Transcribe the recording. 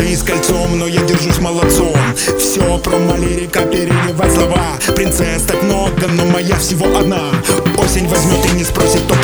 Держись кольцом, но я держусь молодцом. Все про малирика переливать слова. Принцесс так много, но моя всего одна. Осень возьмет и не спросит, кто